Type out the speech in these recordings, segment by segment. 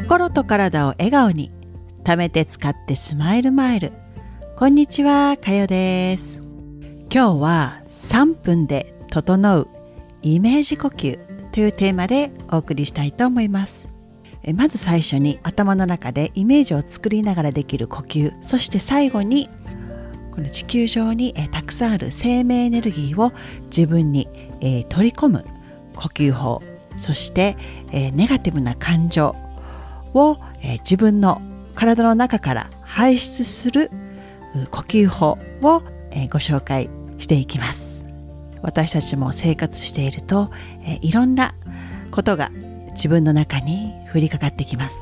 心と体を笑顔に貯めて使ってスマイルマイル。こんにちはかよです。今日は3分で整うイメージ呼吸というテーマでお送りしたいと思います。まず最初に頭の中でイメージを作りながらできる呼吸。そして最後にこの地球上にたくさんある生命エネルギーを自分に取り込む呼吸法。そしてネガティブな感情。をえ自分の体の中から排出する呼吸法をえご紹介していきます。私たちも生活しているとえいろんなことが自分の中に降りかかってきます。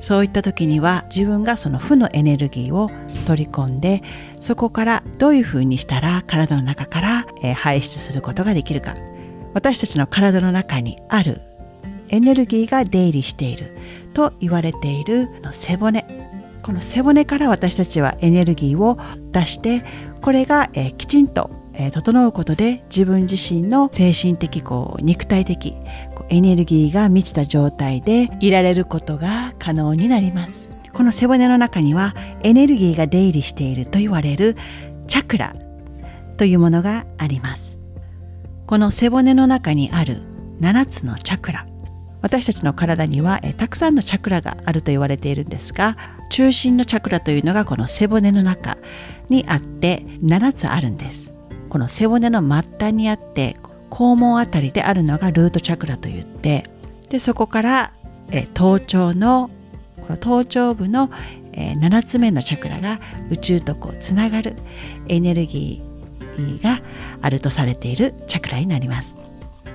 そういった時には自分がその負のエネルギーを取り込んでそこからどういうふうにしたら体の中から排出することができるか。私たちの体の中にあるエネルギーが出入りしている。と言われている背骨。この背骨から私たちはエネルギーを出してこれが、えきちんと、え整うことで自分自身の精神的こう肉体的エネルギーが満ちた状態でいられることが可能になります。この背骨の中にはエネルギーが出入りしていると言われるチャクラというものがあります。この背骨の中にある7つのチャクラ私たちの体にはえたくさんのチャクラがあると言われているんですが中心のチャクラというのがこの背骨の中にあって7つあるんです。この背骨の末端にあって肛門あたりであるのがルートチャクラといってでそこからえ頭頂のこの頭頂部の、え7つ目のチャクラが宇宙とこうつながるエネルギーがあるとされているチャクラになります。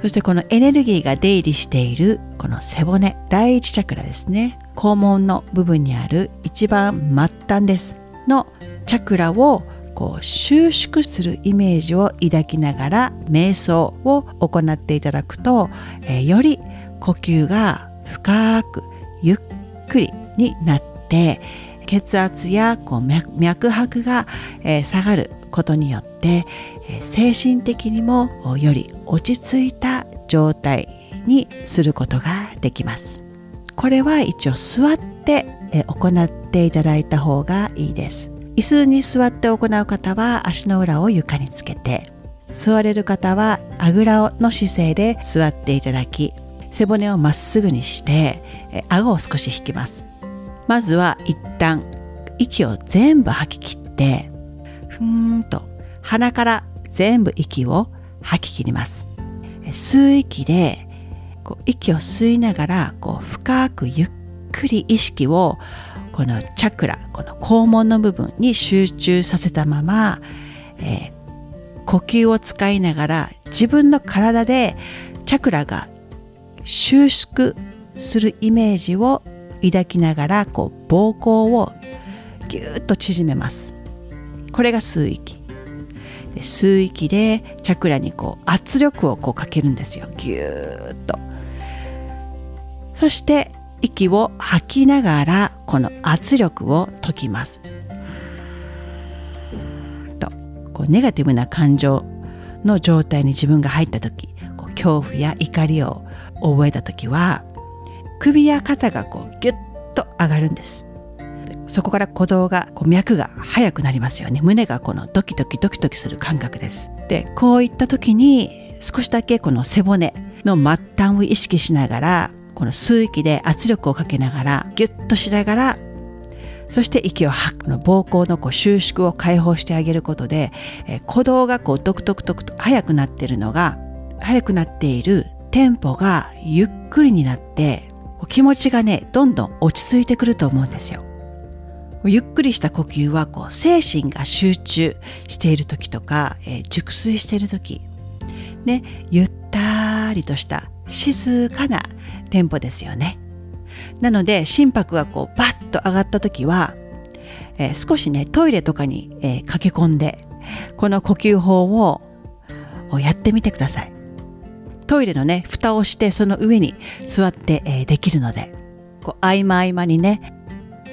そしてこのエネルギーが出入りしているこの背骨第一チャクラですね。肛門の部分にある一番末端です。のチャクラをこう収縮するイメージを抱きながら瞑想を行っていただくと、えー、より呼吸が深くゆっくりになって血圧やこう脈拍が、えー、下がることによって精神的にもより落ち着いた状態にすることができます。これは一応座って行っていただいた方がいいです。椅子に座って行う方は足の裏を床につけて座れる方はあぐらの姿勢で座っていただき背骨をまっすぐにして顎を少し引きます。まずは一旦息を全部吐き切ってふーんと鼻から全部息を吐き切ります。吸う息でこう息を吸いながらこう深くゆっくり意識をこのチャクラこの肛門の部分に集中させたまま、えー、呼吸を使いながら自分の体でチャクラが収縮するイメージを抱きながらこう膀胱をぎゅっと縮めます。これが吸う息。で吸う息でチャクラにこう圧力をこうかけるんですよ。ぎゅーっと。そして息を吐きながらこの圧力を解きます。と。こうネガティブな感情の状態に自分が入った時こう恐怖や怒りを覚えた時は首や肩がこうギュッと上がるんです。そこから鼓動がこう脈が速くなりますよね胸がこのドキドキドキドキする感覚ですでこういった時に少しだけこの背骨の末端を意識しながらこの吸う息で圧力をかけながらギュッとしながらそして息を吐くの膀胱のこう収縮を解放してあげることで、えー、鼓動がこうドクドクドクと速くなっているのが速くなっているテンポがゆっくりになって気持ちがねどんどん落ち着いてくると思うんですよ。ゆっくりした呼吸はこう精神が集中している時とか、えー、熟睡している時、ね、ゆったりとした静かなテンポですよね。なので心拍がこうバッと上がった時は、えー、少しねトイレとかに、えー、駆け込んでこの呼吸法をやってみてください。トイレのね蓋をしてその上に座って、えー、できるのでこう合間合間にね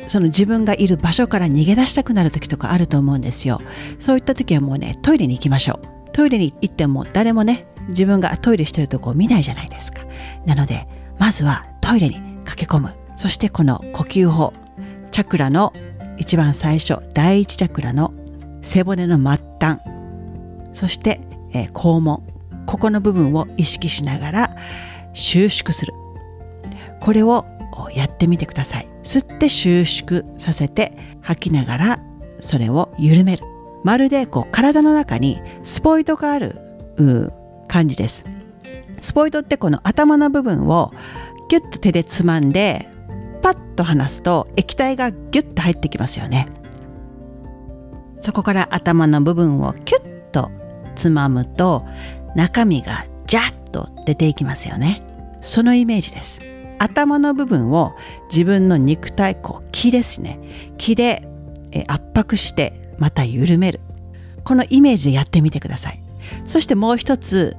その自分がいる場所から逃げ出したくなる時とかあると思うんですよ。そういった時はもうねトイレに行きましょう。トイレに行っても誰もね自分がトイレしてるとこを見ないじゃないですか。なのでまずはトイレに駆け込む。そしてこの呼吸法。チャクラの一番最初第一チャクラの背骨の末端。そして、えー、肛門。ここの部分を意識しながら収縮する。これをやってみてください。吸って収縮させて吐きながらそれを緩める。まるでこう体の中にスポイトがある感じです。スポイトってこの頭の部分をギュッと手でつまんでパッと離すと液体がギュッと入ってきますよね。そこから頭の部分をキュッとつまむと中身がジャッと出ていきますよね。そのイメージです。頭の部分を自分の肉体こう気ですね。気で圧迫してまた緩める。このイメージでやってみてください。そしてもう一つ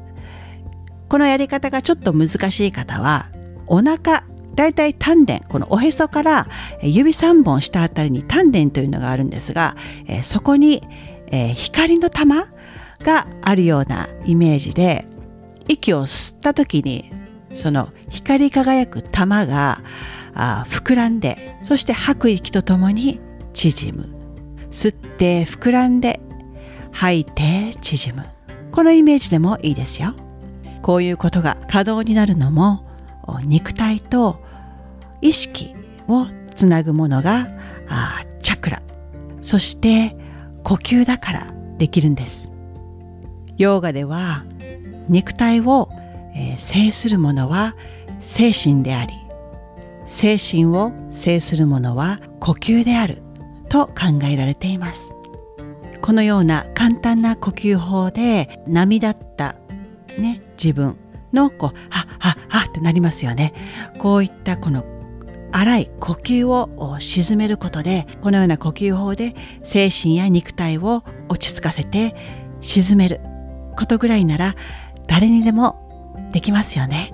このやり方がちょっと難しい方はお腹だいたい丹田このおへそから指3本下あたりに丹田というのがあるんですが、そこに、光の玉があるようなイメージで息を吸った時にその光り輝く玉があ膨らんでそして吐く息とともに縮む。吸って膨らんで吐いて縮む。このイメージでもいいですよ。こういうことが可能になるのも肉体と意識をつなぐものがあチャクラ。そして呼吸だからできるんです。ヨーガでは肉体を、えー、制するものは精神であり精神を制するものは呼吸であると考えられています。このような簡単な呼吸法で波立ったね自分のこうはっはっはってなりますよね。こういったこの荒い呼吸を沈めることでこのような呼吸法で精神や肉体を落ち着かせて沈めることぐらいなら誰にでもできますよね、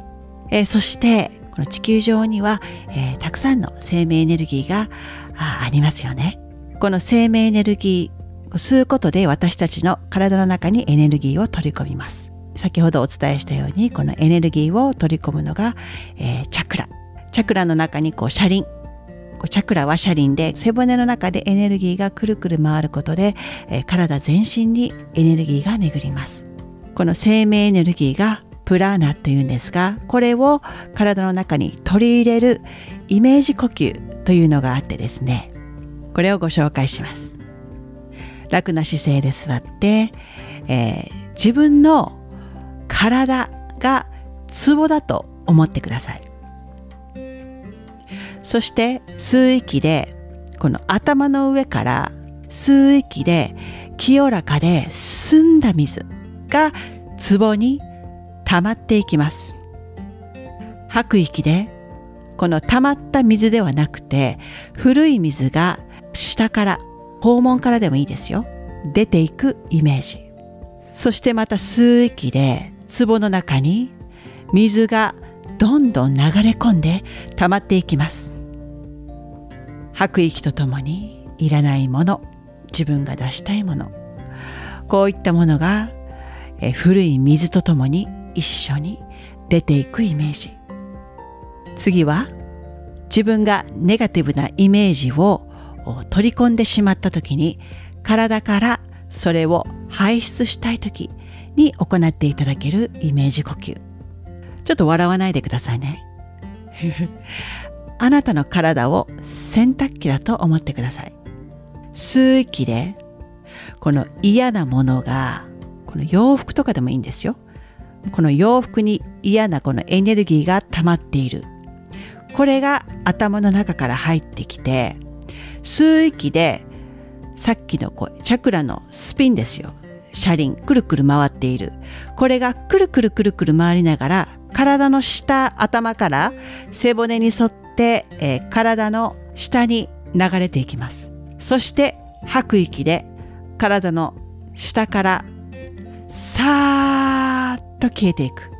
えー、そしてこの地球上には、えー、たくさんの生命エネルギーがありますよね。この生命エネルギーを吸うことで私たちの体の中にエネルギーを取り込みます。先ほどお伝えしたようにこのエネルギーを取り込むのが、えー、チャクラ。チャクラの中にこう車輪。チャクラは車輪で背骨の中でエネルギーがくるくる回ることで、えー、体全身にエネルギーが巡ります。この生命エネルギーがプラーナというんですがこれを体の中に取り入れるイメージ呼吸というのがあってですねこれをご紹介します。楽な姿勢で座って、えー、自分の体がツボだと思ってください。そして吸う息でこの頭の上から吸う息で清らかで澄んだ水が壺に溜まっていきます。吐く息でこの溜まった水ではなくて古い水が下から肛門からでもいいですよ。出ていくイメージ。そしてまた吸う息で壺の中に水がどんどん流れ込んで溜まっていきます。吐く息とともにいらないもの自分が出したいもの。こういったものが古い水とともに一緒に出ていくイメージ。次は自分がネガティブなイメージを取り込んでしまった時に体からそれを排出したい時に行っていただけるイメージ呼吸。ちょっと笑わないでくださいね。あなたの体を洗濯機だと思ってください。吸う息でこの嫌なものがこの洋服とかでもいいんですよ。この洋服に嫌なこのエネルギーが溜まっている。これが頭の中から入ってきて吸う息でさっきのこうチャクラのスピンですよ。車輪くるくる回っている。これがくるくるくるくる回りながら体の下頭から背骨に沿って、えー、体の下に流れていきます。そして吐く息で体の下からさーっと消えていく。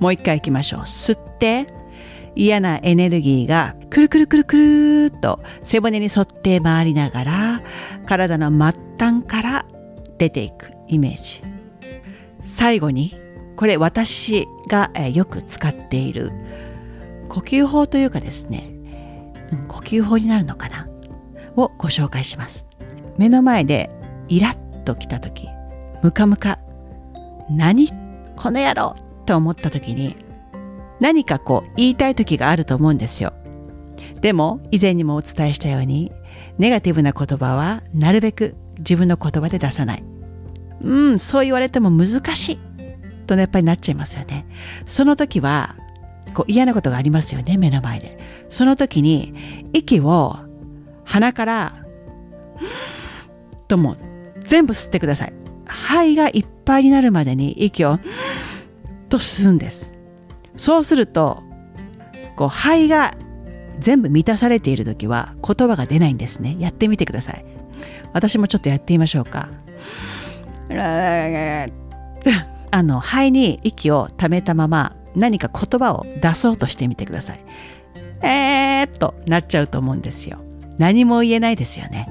もう一回いきましょう。吸って嫌なエネルギーがくるくるくるくるっと背骨に沿って回りながら体の末端から出ていくイメージ。最後にこれ私がよく使っている呼吸法というかですね呼吸法になるのかなをご紹介します。目の前でイラッときた時ムカムカ何この野郎と思った時に何かこう言いたい時があると思うんですよ。でも以前にもお伝えしたようにネガティブな言葉はなるべく自分の言葉で出さない。うんそう言われても難しい。と、ね、やっぱりなっちゃいますよね。その時はこう嫌なことがありますよね目の前で。その時に息を鼻からとも全部吸ってください。肺がいっぱいになるまでに息をと吸うんです。そうするとこう肺が全部満たされている時は言葉が出ないんですね。やってみてください。私もちょっとやってみましょうか。あの肺に息をためたまま何か言葉を出そうとしてみてください。えーっとなっちゃうと思うんですよ。何も言えないですよね。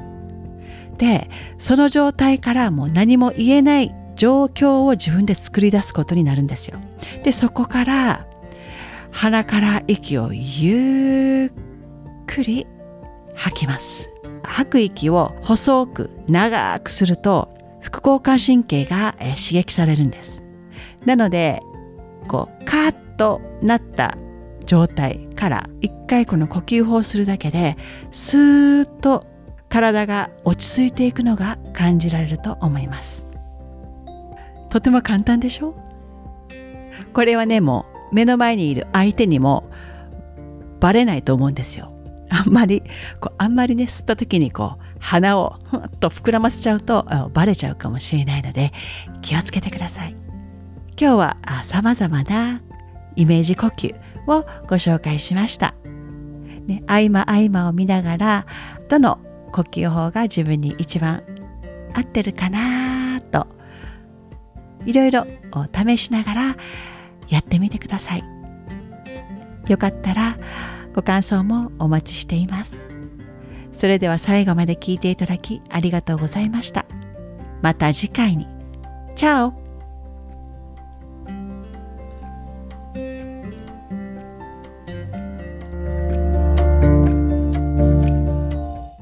でその状態からもう何も言えない状況を自分で作り出すことになるんですよ。でそこから鼻から息をゆっくり吐きます。吐く息を細く長くすると副交感神経が刺激されるんです。なのでこうカーッとなった状態から一回この呼吸法をするだけでスーッと体が落ち着いていくのが感じられると思います。とても簡単でしょ？これはねもう目の前にいる相手にもバレないと思うんですよ。あんまりこうあんまりね吸った時にこう鼻をふっと膨らませちゃうとバレちゃうかもしれないので気をつけてください。今日はさまざまなイメージ呼吸をご紹介しました、ね、合間合間を見ながらどの呼吸法が自分に一番合ってるかなといろいろ試しながらやってみてください。よかったらご感想もお待ちしています。それでは最後まで聞いていただきありがとうございました。また次回に。チャオ。